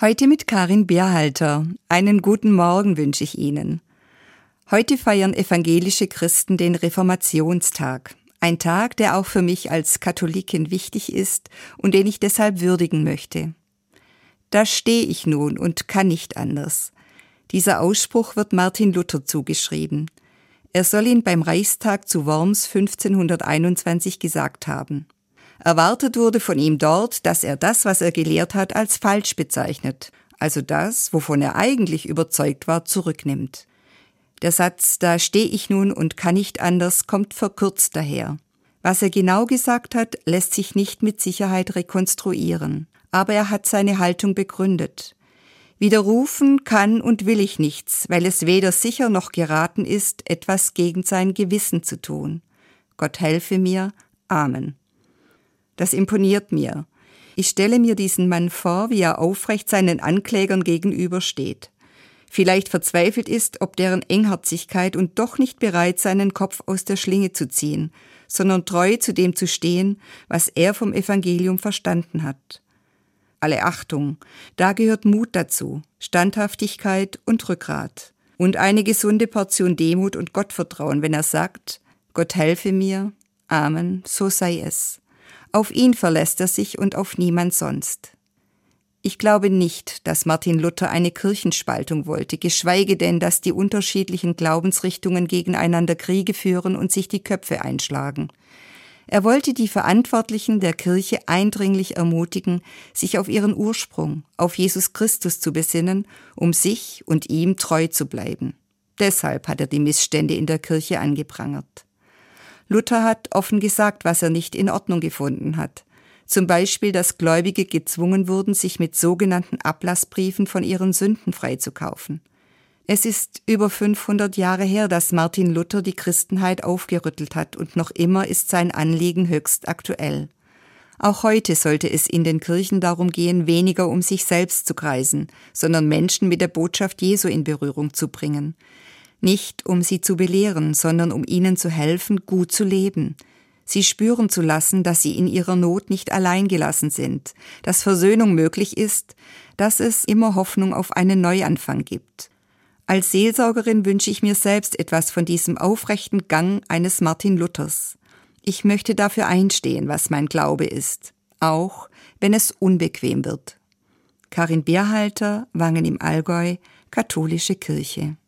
Heute mit Karin Bärhalter. Einen guten Morgen wünsche ich Ihnen. Heute feiern evangelische Christen den Reformationstag. Ein Tag, der auch für mich als Katholikin wichtig ist und den ich deshalb würdigen möchte. Da stehe ich nun und kann nicht anders. Dieser Ausspruch wird Martin Luther zugeschrieben. Er soll ihn beim Reichstag zu Worms 1521 gesagt haben. Erwartet wurde von ihm dort, dass er das, was er gelehrt hat, als falsch bezeichnet, also das, wovon er eigentlich überzeugt war, zurücknimmt. Der Satz Da steh ich nun und kann nicht anders kommt verkürzt daher. Was er genau gesagt hat, lässt sich nicht mit Sicherheit rekonstruieren, aber er hat seine Haltung begründet. Widerrufen kann und will ich nichts, weil es weder sicher noch geraten ist, etwas gegen sein Gewissen zu tun. Gott helfe mir. Amen. Das imponiert mir. Ich stelle mir diesen Mann vor, wie er aufrecht seinen Anklägern gegenübersteht. Vielleicht verzweifelt ist, ob deren Engherzigkeit und doch nicht bereit, seinen Kopf aus der Schlinge zu ziehen, sondern treu zu dem zu stehen, was er vom Evangelium verstanden hat. Alle Achtung, da gehört Mut dazu, Standhaftigkeit und Rückgrat und eine gesunde Portion Demut und Gottvertrauen, wenn er sagt, Gott helfe mir, Amen, so sei es. Auf ihn verlässt er sich und auf niemand sonst. Ich glaube nicht, dass Martin Luther eine Kirchenspaltung wollte, geschweige denn, dass die unterschiedlichen Glaubensrichtungen gegeneinander Kriege führen und sich die Köpfe einschlagen. Er wollte die Verantwortlichen der Kirche eindringlich ermutigen, sich auf ihren Ursprung, auf Jesus Christus zu besinnen, um sich und ihm treu zu bleiben. Deshalb hat er die Missstände in der Kirche angeprangert. Luther hat offen gesagt, was er nicht in Ordnung gefunden hat. Zum Beispiel, dass Gläubige gezwungen wurden, sich mit sogenannten Ablassbriefen von ihren Sünden freizukaufen. Es ist über 500 Jahre her, dass Martin Luther die Christenheit aufgerüttelt hat und noch immer ist sein Anliegen höchst aktuell. Auch heute sollte es in den Kirchen darum gehen, weniger um sich selbst zu kreisen, sondern Menschen mit der Botschaft Jesu in Berührung zu bringen nicht um sie zu belehren, sondern um ihnen zu helfen, gut zu leben, sie spüren zu lassen, dass sie in ihrer Not nicht allein gelassen sind, dass Versöhnung möglich ist, dass es immer Hoffnung auf einen Neuanfang gibt. Als Seelsorgerin wünsche ich mir selbst etwas von diesem aufrechten Gang eines Martin Luthers. Ich möchte dafür einstehen, was mein Glaube ist, auch wenn es unbequem wird. Karin Bärhalter, Wangen im Allgäu, Katholische Kirche.